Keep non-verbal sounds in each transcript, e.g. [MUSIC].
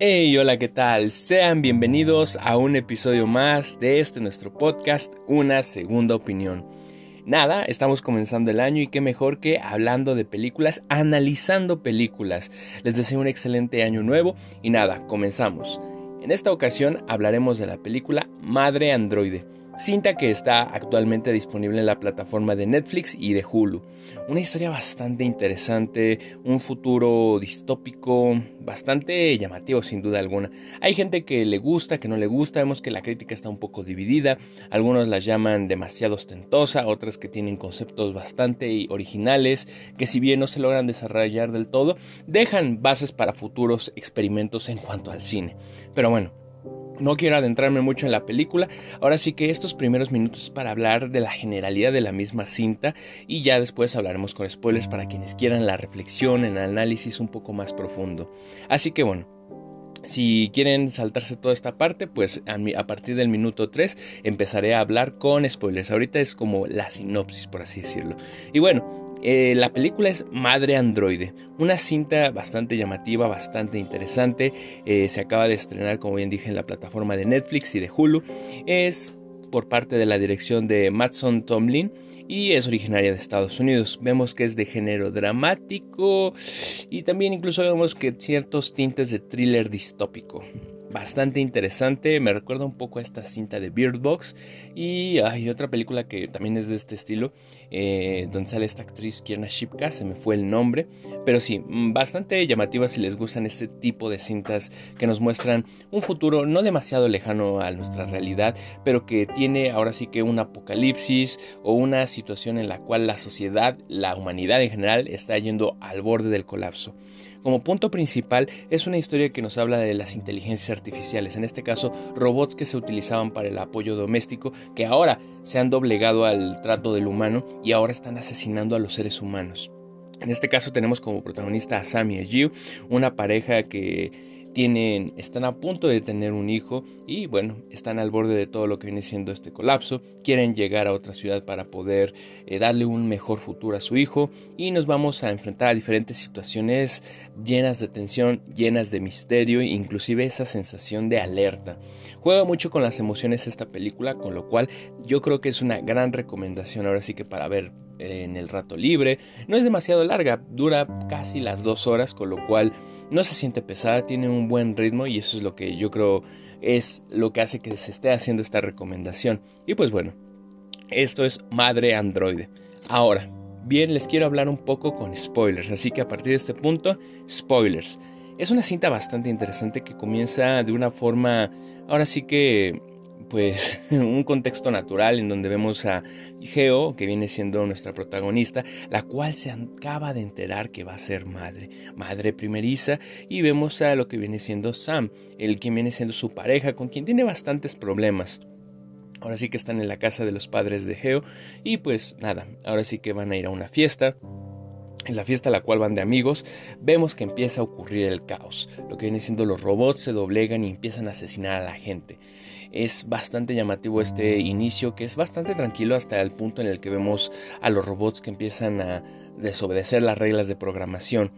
Hey, hola, ¿qué tal? Sean bienvenidos a un episodio más de este nuestro podcast, Una Segunda Opinión. Nada, estamos comenzando el año y qué mejor que hablando de películas, analizando películas. Les deseo un excelente año nuevo y nada, comenzamos. En esta ocasión hablaremos de la película Madre Androide cinta que está actualmente disponible en la plataforma de Netflix y de Hulu. Una historia bastante interesante, un futuro distópico, bastante llamativo sin duda alguna. Hay gente que le gusta, que no le gusta, vemos que la crítica está un poco dividida, algunos la llaman demasiado ostentosa, otras que tienen conceptos bastante originales, que si bien no se logran desarrollar del todo, dejan bases para futuros experimentos en cuanto al cine. Pero bueno, no quiero adentrarme mucho en la película, ahora sí que estos primeros minutos para hablar de la generalidad de la misma cinta y ya después hablaremos con spoilers para quienes quieran la reflexión, el análisis un poco más profundo. Así que bueno, si quieren saltarse toda esta parte, pues a, partir del minuto 3 empezaré a hablar con spoilers. Ahorita es como la sinopsis, por así decirlo. Y bueno, eh, la película es Madre Androide, una cinta bastante llamativa, bastante interesante. Eh, se acaba de estrenar, como bien dije, en la plataforma de Netflix y de Hulu. Es por parte de la dirección de Matson Tomlin y es originaria de Estados Unidos. Vemos que es de género dramático y también incluso vemos que ciertos tintes de thriller distópico bastante interesante. Me recuerda un poco a esta cinta de Beard Box. Y hay otra película que también es de este estilo, eh, donde sale esta actriz Kierna Shipka, se me fue el nombre. Pero sí, mm, bastante llamativa si les gustan este tipo de cintas que nos muestran un futuro no demasiado lejano a nuestra realidad, pero que tiene ahora sí que un apocalipsis o una situación en la cual la sociedad, la humanidad en general, está yendo al borde del colapso. Como punto principal es una historia que nos habla de las inteligencias artificiales, en este caso robots que se utilizaban para el apoyo doméstico, que ahora se han doblegado al trato del humano y ahora están asesinando a los seres humanos. En este caso tenemos como protagonista a Sam y a una pareja que están a punto de tener un hijo y bueno, están al borde de todo lo que viene siendo este colapso, quieren llegar a otra ciudad para poder eh, darle un mejor futuro a su hijo y nos vamos a enfrentar a diferentes situaciones llenas de tensión, llenas de misterio, inclusive esa sensación de alerta. Juega mucho con las emociones esta película, con lo cual yo creo que es una gran recomendación ahora sí que para ver en el rato libre. No es demasiado larga, dura casi las dos horas, con lo cual no se siente pesada, tiene un buen ritmo y eso es lo que yo creo es lo que hace que se esté haciendo esta recomendación. Y pues bueno, esto es Madre Androide. Ahora, bien, les quiero hablar un poco con spoilers, así que a partir de este punto, spoilers. Es una cinta bastante interesante que comienza de una forma, ahora sí que pues [LAUGHS] un contexto natural en donde vemos a Geo, que viene siendo nuestra protagonista, la cual se acaba de enterar que va a ser madre, madre primeriza, y vemos a lo que viene siendo Sam, el que viene siendo su pareja, con quien tiene bastantes problemas. Ahora sí que están en la casa de los padres de Geo y pues nada, ahora sí que van a ir a una fiesta. En la fiesta a la cual van de amigos, vemos que empieza a ocurrir el caos. Lo que viene siendo los robots se doblegan y empiezan a asesinar a la gente. Es bastante llamativo este inicio que es bastante tranquilo hasta el punto en el que vemos a los robots que empiezan a desobedecer las reglas de programación.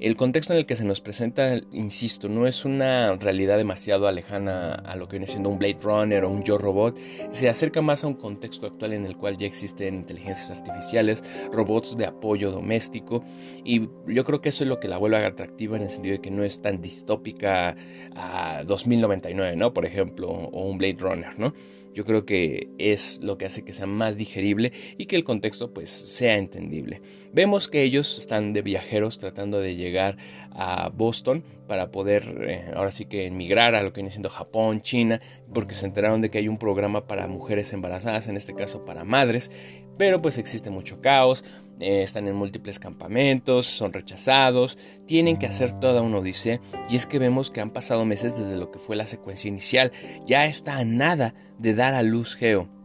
El contexto en el que se nos presenta, insisto, no es una realidad demasiado alejana a lo que viene siendo un Blade Runner o un Yo Robot, se acerca más a un contexto actual en el cual ya existen inteligencias artificiales, robots de apoyo doméstico y yo creo que eso es lo que la vuelve atractiva en el sentido de que no es tan distópica a 2099, ¿no? Por ejemplo, o un Blade Runner, ¿no? Yo creo que es lo que hace que sea más digerible y que el contexto pues sea entendible. Vemos que ellos están de viajeros tratando de llegar a Boston para poder eh, ahora sí que emigrar a lo que viene siendo Japón, China, porque se enteraron de que hay un programa para mujeres embarazadas, en este caso para madres, pero pues existe mucho caos, eh, están en múltiples campamentos, son rechazados, tienen que hacer toda una odisea y es que vemos que han pasado meses desde lo que fue la secuencia inicial, ya está a nada de dar a luz Geo.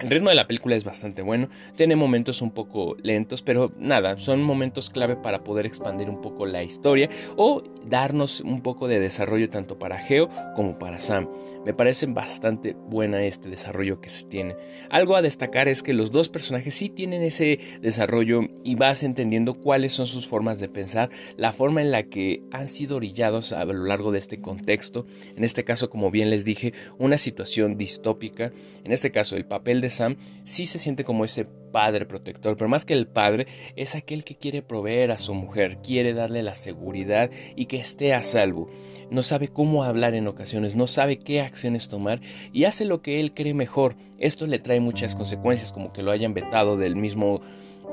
El ritmo de la película es bastante bueno, tiene momentos un poco lentos, pero nada, son momentos clave para poder expandir un poco la historia o darnos un poco de desarrollo tanto para Geo como para Sam. Me parece bastante buena este desarrollo que se tiene. Algo a destacar es que los dos personajes sí tienen ese desarrollo y vas entendiendo cuáles son sus formas de pensar, la forma en la que han sido orillados a lo largo de este contexto. En este caso, como bien les dije, una situación distópica. En este caso, el papel de Sam sí se siente como ese padre protector, pero más que el padre es aquel que quiere proveer a su mujer, quiere darle la seguridad y que esté a salvo. No sabe cómo hablar en ocasiones, no sabe qué acciones tomar y hace lo que él cree mejor. Esto le trae muchas consecuencias, como que lo hayan vetado del mismo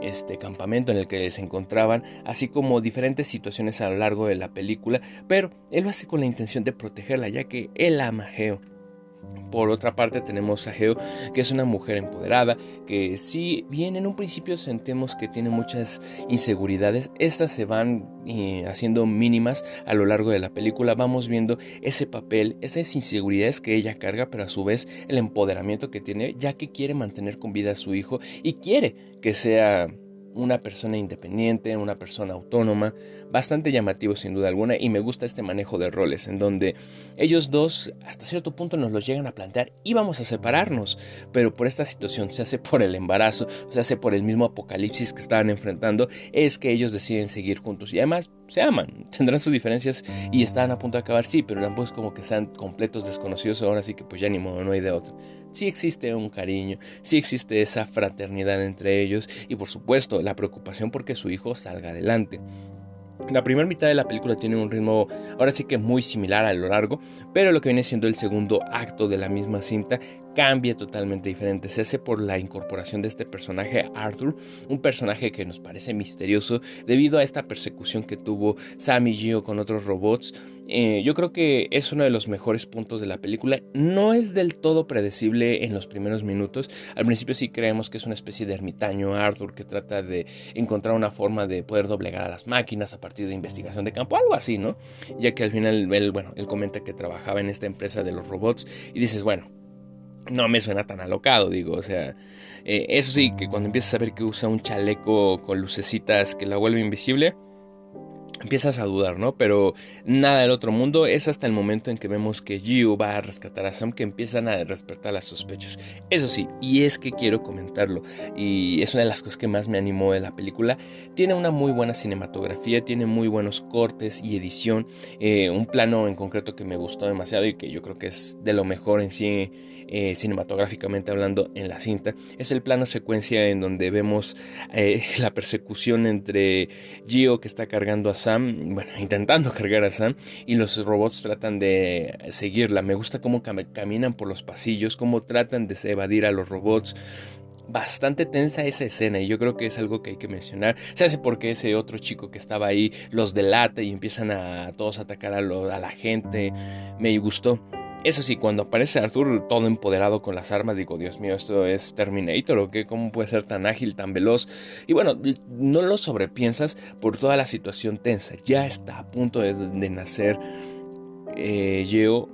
este campamento en el que se encontraban, así como diferentes situaciones a lo largo de la película, pero él lo hace con la intención de protegerla, ya que él ama a. Por otra parte tenemos a Geo, que es una mujer empoderada, que si bien en un principio sentimos que tiene muchas inseguridades, estas se van eh, haciendo mínimas a lo largo de la película. Vamos viendo ese papel, esas inseguridades que ella carga, pero a su vez el empoderamiento que tiene, ya que quiere mantener con vida a su hijo y quiere que sea una persona independiente, una persona autónoma, bastante llamativo sin duda alguna y me gusta este manejo de roles en donde ellos dos hasta cierto punto nos los llegan a plantear y vamos a separarnos, pero por esta situación se hace por el embarazo, se hace por el mismo apocalipsis que estaban enfrentando, es que ellos deciden seguir juntos y además se aman, [LAUGHS] tendrán sus diferencias y están a punto de acabar, sí, pero ambos como que sean completos desconocidos ahora sí que pues ya ni modo, no hay de otro. Sí existe un cariño, sí existe esa fraternidad entre ellos y por supuesto la preocupación porque su hijo salga adelante. La primera mitad de la película tiene un ritmo ahora sí que muy similar a lo largo, pero lo que viene siendo el segundo acto de la misma cinta cambia totalmente diferente. Se hace por la incorporación de este personaje Arthur, un personaje que nos parece misterioso debido a esta persecución que tuvo Sam y Gio con otros robots. Eh, yo creo que es uno de los mejores puntos de la película. No es del todo predecible en los primeros minutos. Al principio sí creemos que es una especie de ermitaño Arthur que trata de encontrar una forma de poder doblegar a las máquinas a partir de investigación de campo, algo así, ¿no? Ya que al final él, bueno, él comenta que trabajaba en esta empresa de los robots y dices, bueno, no me suena tan alocado, digo, o sea, eh, eso sí, que cuando empiezas a ver que usa un chaleco con lucecitas que la vuelve invisible, empiezas a dudar, ¿no? Pero nada del otro mundo es hasta el momento en que vemos que Yu va a rescatar a Sam que empiezan a despertar las sospechas. Eso sí, y es que quiero comentarlo, y es una de las cosas que más me animó de la película, tiene una muy buena cinematografía, tiene muy buenos cortes y edición, eh, un plano en concreto que me gustó demasiado y que yo creo que es de lo mejor en sí eh, cinematográficamente hablando en la cinta, es el plano secuencia en donde vemos eh, [LAUGHS] la persecución entre Gio que está cargando a Sam, bueno, intentando cargar a Sam, y los robots tratan de seguirla. Me gusta cómo caminan por los pasillos, cómo tratan de evadir a los robots bastante tensa esa escena y yo creo que es algo que hay que mencionar. Se hace porque ese otro chico que estaba ahí los delata y empiezan a todos atacar a, a la gente. Me gustó. Eso sí, cuando aparece Arthur todo empoderado con las armas, digo, Dios mío, esto es Terminator o qué, cómo puede ser tan ágil, tan veloz. Y bueno, no lo sobrepiensas por toda la situación tensa. Ya está a punto de, nacer eh, Gio,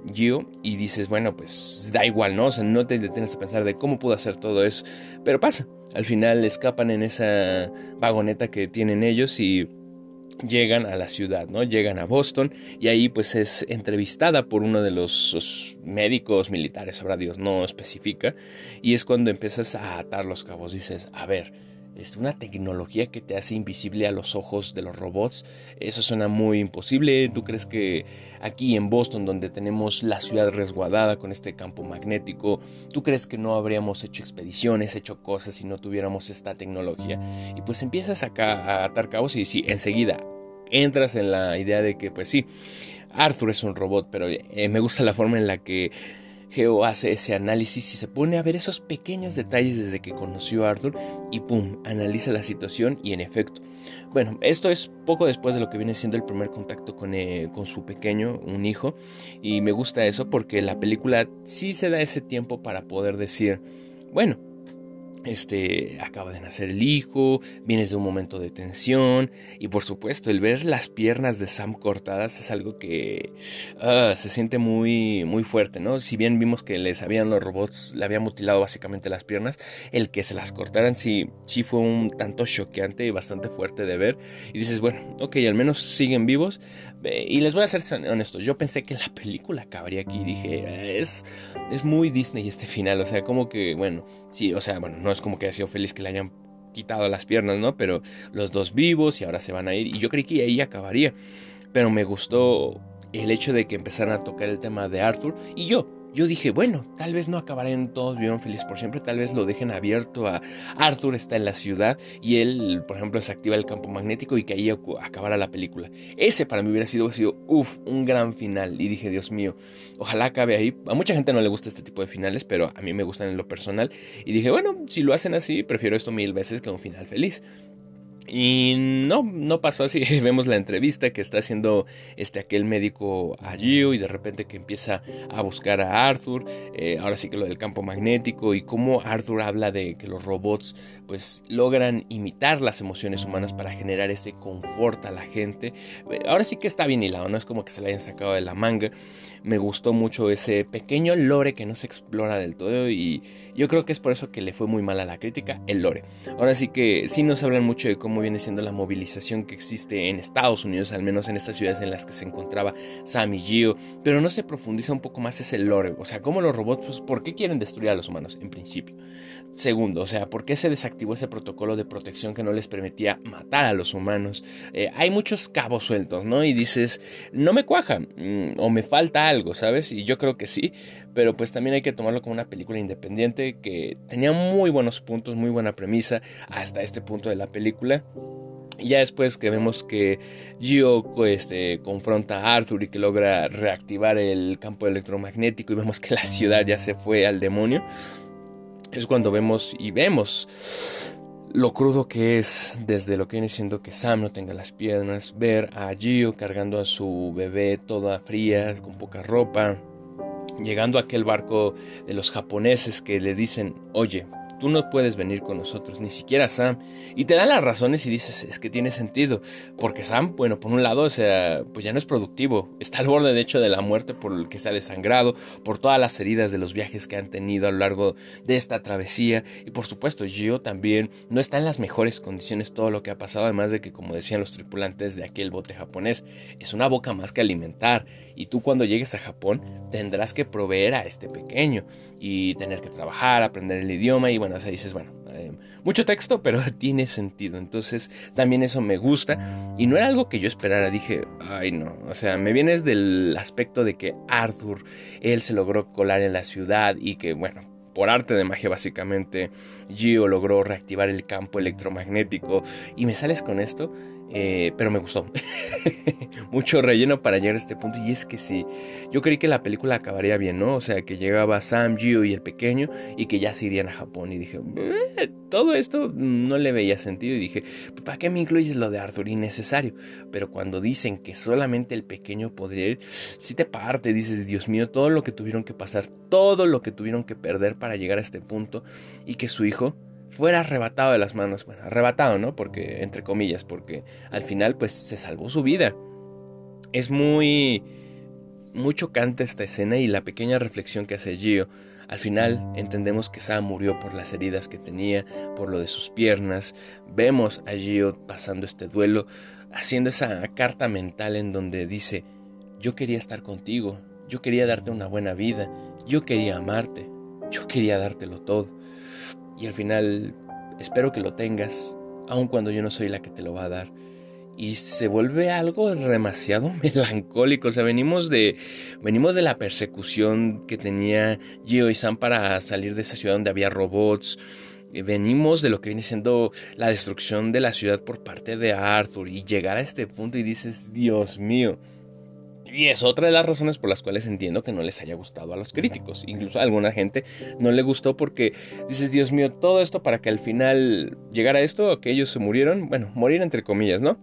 y dices, bueno, pues da igual, ¿no? O sea, no te detienes a pensar de cómo pudo hacer todo eso. Pero pasa, al final escapan en esa vagoneta que tienen ellos y llegan a la ciudad, ¿no? Llegan a Boston y ahí pues es entrevistada por uno de los, médicos militares, sabrá Dios, no especifica, y es cuando empiezas a atar los cabos, dices, a ver, es una tecnología que te hace invisible a los ojos de los robots. Eso suena muy imposible. ¿Tú crees que aquí en Boston, donde tenemos la ciudad resguardada con este campo magnético, tú crees que no habríamos hecho expediciones, hecho cosas si no tuviéramos esta tecnología? Y pues empiezas acá a atar cabos y sí, enseguida entras en la idea de que pues sí, Arthur es un robot, pero eh, me gusta la forma en la que Geo hace ese análisis y se pone a ver esos pequeños detalles desde que conoció a Arthur y pum, analiza la situación y en efecto. Bueno, esto es poco después de lo que viene siendo el primer contacto con, eh, con su pequeño, un hijo, y me gusta eso porque la película sí se da ese tiempo para poder decir, bueno, este acaba de nacer el hijo, vienes de un momento de tensión y por supuesto el ver las piernas de Sam cortadas es algo que ah, se siente muy muy fuerte, ¿no? Si bien vimos que les habían los robots, le habían mutilado básicamente las piernas, el que se las cortaran sí sí fue un tanto choqueante y bastante fuerte de ver y dices, bueno, ok, al menos siguen vivos, y les voy a ser honestos, yo pensé que la película acabaría aquí. Dije, es, es muy Disney este final. O sea, como que, bueno, sí, o sea, bueno, no es como que haya sido feliz que le hayan quitado las piernas, ¿no? Pero los dos vivos y ahora se van a ir. Y yo creí que ahí acabaría. Pero me gustó el hecho de que empezaran a tocar el tema de Arthur. Y yo, yo dije, bueno, tal vez no acabarán todos vivan felices por siempre, tal vez lo dejen abierto a Arthur está en la ciudad y él, por ejemplo, se activa el campo magnético y que ahí acabara la película. Ese para mí hubiera sido, sido uff, un gran final. Y dije, Dios mío, ojalá acabe ahí. A mucha gente no le gusta este tipo de finales, pero a mí me gustan en lo personal. Y dije, bueno, si lo hacen así, prefiero esto mil veces que un final feliz. Y no, no pasó así. [LAUGHS] Vemos la entrevista que está haciendo este, aquel médico a y de repente que empieza a buscar a Arthur. Eh, ahora sí que lo del campo magnético y cómo Arthur habla de que los robots pues logran imitar las emociones humanas para generar ese confort a la gente. Ahora sí que está bien hilado, no es como que se le hayan sacado de la manga. Me gustó mucho ese pequeño lore que no se explora del todo y yo creo que es por eso que le fue muy mal a la crítica, el lore. Ahora sí que sí nos hablan mucho de cómo viene siendo la movilización que existe en Estados Unidos, al menos en estas ciudades en las que se encontraba Sam Gio, pero no se profundiza un poco más ese lore, o sea, cómo los robots, pues, ¿por qué quieren destruir a los humanos en principio? Segundo, o sea, ¿por qué se desactivó ese protocolo de protección que no les permitía matar a los humanos? Eh, hay muchos cabos sueltos, ¿no? Y dices, no me cuaja, mm, o me falta algo, ¿sabes? Y yo creo que sí, pero pues también hay que tomarlo como una película independiente que tenía muy buenos puntos, muy buena premisa hasta este punto de la película. Y ya después que vemos que Gio este, confronta a Arthur y que logra reactivar el campo electromagnético y vemos que la ciudad ya se fue al demonio, es cuando vemos y vemos lo crudo que es desde lo que viene siendo que Sam no tenga las piernas, ver a Gio cargando a su bebé toda fría, con poca ropa, llegando a aquel barco de los japoneses que le dicen, oye, tú no puedes venir con nosotros, ni siquiera Sam. Y te dan las razones y dices, es que tiene sentido. Porque Sam, bueno, por un lado, o sea, pues ya no es productivo. Está al borde, de hecho, de la muerte por el que se ha desangrado, por todas las heridas de los viajes que han tenido a lo largo de esta travesía. Y por supuesto, Gio también no está en las mejores condiciones todo lo que ha pasado, además de que, como decían los tripulantes de aquel bote japonés, es una boca más que alimentar. Y tú cuando llegues a Japón tendrás que proveer a este pequeño y tener que trabajar, aprender el idioma y bueno, o sea, dices, bueno, eh, mucho texto, pero [LAUGHS] tiene sentido. Entonces, también eso me gusta. Y no era algo que yo esperara. Dije, ay, no. O sea, me vienes del aspecto de que Arthur, él se logró colar en la ciudad y que, bueno, por arte de magia básicamente, Gio logró reactivar el campo electromagnético. Y me sales con esto. Eh, pero me gustó. [LAUGHS] Mucho relleno para llegar a este punto. Y es que sí, yo creí que la película acabaría bien, ¿no? O sea, que llegaba Sam, Gio y el pequeño y que ya se irían a Japón. Y dije, todo esto no le veía sentido. Y dije, ¿para qué me incluyes lo de Arthur? Innecesario. Pero cuando dicen que solamente el pequeño podría ir, si te parte, dices, Dios mío, todo lo que tuvieron que pasar, todo lo que tuvieron que perder para llegar a este punto y que su hijo fuera arrebatado de las manos. Bueno, arrebatado, ¿no? Porque, entre comillas, porque al final, pues se salvó su vida. Es muy. muy chocante esta escena y la pequeña reflexión que hace Gio. Al final entendemos que Sam murió por las heridas que tenía, por lo de sus piernas. Vemos a Gio pasando este duelo, haciendo esa carta mental en donde dice: Yo quería estar contigo, yo quería darte una buena vida, yo quería amarte, yo quería dártelo todo. Y al final espero que lo tengas, aun cuando yo no soy la que te lo va a dar. Y se vuelve algo demasiado [LAUGHS] melancólico. O sea, venimos de, venimos de la persecución que tenía Gio y Sam para salir de esa ciudad donde había robots. Venimos de lo que viene siendo la destrucción de la ciudad por parte de Arthur. Y llegar a este punto y dices, Dios mío, y es otra de las razones por las cuales entiendo que no les haya gustado a los críticos. Incluso a alguna gente no le gustó porque dices, Dios mío, todo esto para que al final llegara esto, que ellos se murieron, bueno, morir entre comillas, ¿no?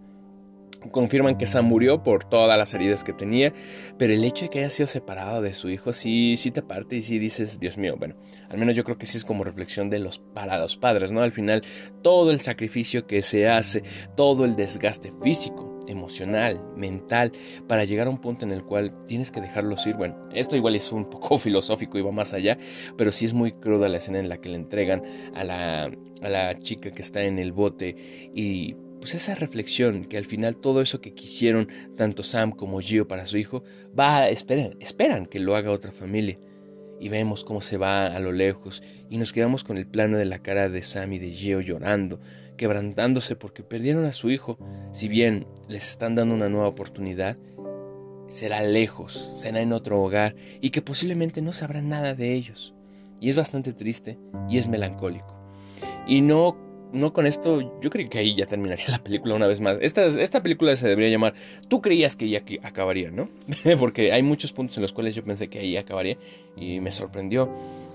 confirman que Sam murió por todas las heridas que tenía, pero el hecho de que haya sido separado de su hijo sí, sí te parte y sí dices, Dios mío, bueno, al menos yo creo que sí es como reflexión de los para los padres, ¿no? Al final todo el sacrificio que se hace, todo el desgaste físico, emocional, mental, para llegar a un punto en el cual tienes que dejarlos ir. Bueno, esto igual es un poco [LAUGHS] filosófico y va más allá, pero sí es muy cruda la escena en la que le entregan a la, a la chica que está en el bote y pues esa reflexión que al final todo eso que quisieron tanto Sam como Gio para su hijo, va a, esperan, esperan que lo haga otra familia. Y vemos cómo se va a lo lejos y nos quedamos con el plano de la cara de Sam y de Gio llorando, quebrantándose porque perdieron a su hijo. Si bien les están dando una nueva oportunidad, será lejos, será en otro hogar y que posiblemente no sabrán nada de ellos. Y es bastante triste y es melancólico. Y no no con esto, yo creo que ahí ya terminaría la película una vez más. Esta, esta película se debería llamar Tú creías que ya acabaría, ¿no? [LAUGHS] Porque hay muchos puntos en los cuales yo pensé que ahí acabaría y me sorprendió.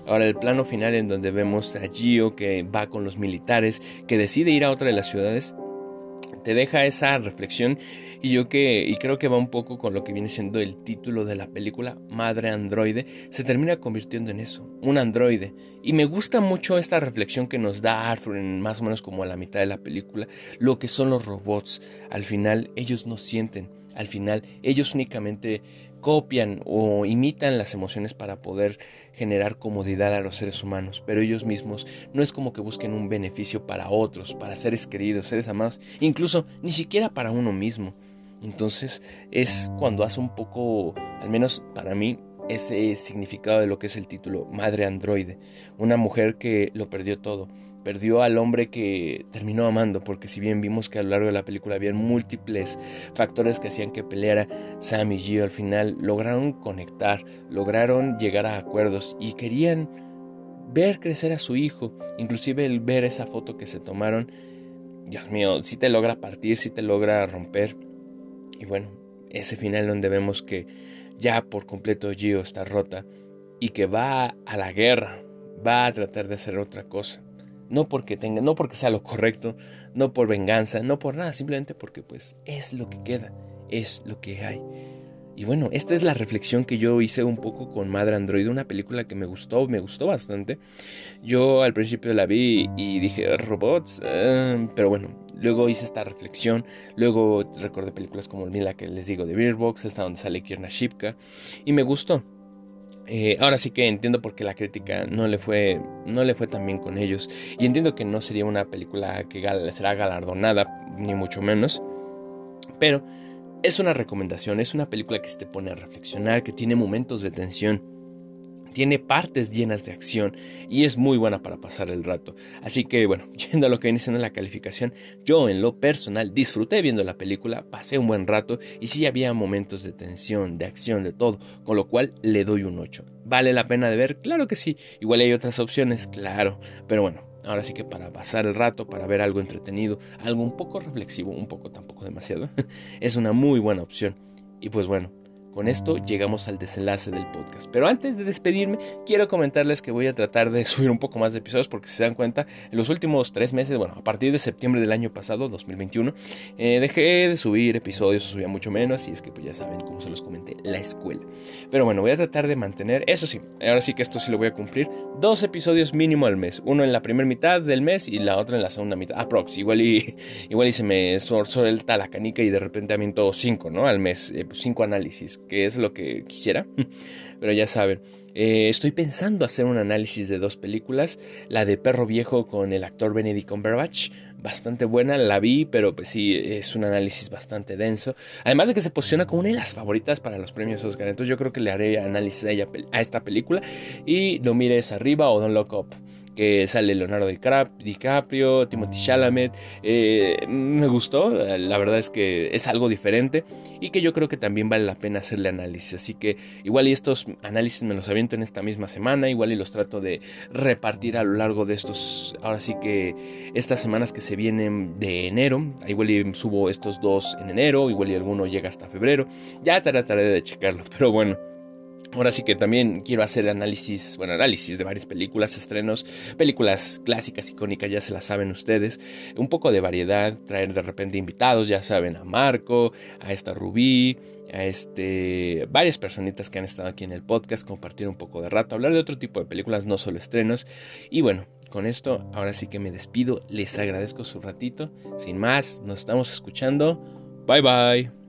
Ahora el plano final en donde vemos a Gio que va con los militares, que decide ir a otra de las ciudades te deja esa reflexión y yo que y creo que va un poco con lo que viene siendo el título de la película Madre Androide se termina convirtiendo en eso un androide. Y me gusta mucho esta reflexión que nos da Arthur en más o menos como a la mitad de la película lo que son los robots. Al final ellos no sienten. Al final ellos únicamente copian o imitan las emociones para poder generar comodidad a los seres humanos, pero ellos mismos no es como que busquen un beneficio para otros, para seres queridos, seres amados, incluso ni siquiera para uno mismo. Entonces es cuando hace un poco, al menos para mí, ese significado de lo que es el título Madre Androide, una mujer que lo perdió todo, perdió al hombre que terminó amando, porque si bien vimos que a lo largo de la película había múltiples factores que hacían que peleara, Sam y Gio al final lograron conectar, lograron llegar a acuerdos y querían ver crecer a su hijo, inclusive el ver esa foto que se tomaron, Dios mío, si te logra partir, si te logra romper. Y bueno, ese final donde vemos que ya por completo Gio está rota y que va a la guerra, va a tratar de hacer otra cosa. No porque tenga, no porque sea lo correcto, no por venganza, no por nada, simplemente porque pues es lo que queda, es lo que hay. Y bueno, esta es la reflexión que yo hice un poco con Madre Android, una película que me gustó, me gustó bastante. Yo al principio la vi y dije, robots, eh", pero bueno, luego hice esta reflexión, luego recordé películas como la que les digo de Beerbox, esta donde sale Kierna Shipka, y me gustó. Eh, ahora sí que entiendo por qué la crítica no le fue no le fue tan bien con ellos. Y entiendo que no sería una película que será galardonada ni mucho menos. Pero es una recomendación es una película que se te pone a reflexionar que tiene momentos de tensión tiene partes llenas de acción y es muy buena para pasar el rato. Así que bueno, [LAUGHS] yendo a lo que viene siendo la calificación, yo en lo personal disfruté viendo la película, pasé un buen rato y sí había momentos de tensión, de acción, de todo, con lo cual le doy un 8. ¿Vale la pena de ver? Claro que sí. Igual hay otras opciones, claro. Pero bueno, ahora sí que para pasar el rato, para ver algo entretenido, algo un poco reflexivo, un poco tampoco demasiado, [LAUGHS] es una muy buena opción. Y pues bueno, con esto llegamos al desenlace del podcast. Pero antes de despedirme, quiero comentarles que voy a tratar de [LAUGHS] subir un poco más de episodios porque si se dan cuenta, en los últimos tres meses, bueno, a partir de septiembre del año pasado, 2021, eh, dejé de subir episodios, subía mucho menos y es que pues ya saben, como se los comenté, la escuela. Pero bueno, voy a tratar de mantener, eso sí, ahora sí que esto sí lo voy a cumplir, dos episodios mínimo al mes, uno en la primera mitad del mes y la otra en la segunda mitad, aprox, igual y, [LAUGHS] igual y se me suelta la canica y de repente aviento cinco, ¿no? Al mes, eh, pues, cinco análisis que es lo que quisiera, [LAUGHS] pero ya saben. Eh, estoy pensando hacer un análisis de dos películas, la de Perro Viejo con el actor Benedict Cumberbatch, bastante buena, la vi, pero pues sí, es un análisis bastante denso. Además de que se posiciona como una de las favoritas para los premios Oscar, entonces yo creo que le haré análisis a, ella, a esta película y lo mires arriba o Don't Look Up que sale Leonardo DiCaprio, Timothy Chalamet. Eh, me gustó, la verdad es que es algo diferente y que yo creo que también vale la pena hacerle análisis. Así que igual y estos análisis me los aviento en esta misma semana, igual y los trato de repartir a lo largo de estos, ahora sí que estas semanas que se vienen de enero, igual y subo estos dos en enero, igual y alguno llega hasta febrero, ya trataré de checarlo, pero bueno. Ahora sí que también quiero hacer análisis, bueno, análisis de varias películas, estrenos, películas clásicas, icónicas, ya se las saben ustedes. Un poco de variedad, traer de repente invitados, ya saben, a Marco, a esta Rubí, a este, varias personitas que han estado aquí en el podcast, compartir un poco de rato, hablar de otro tipo de películas, no solo estrenos. Y bueno, con esto, ahora sí que me despido, les agradezco su ratito. Sin más, nos estamos escuchando. Bye bye.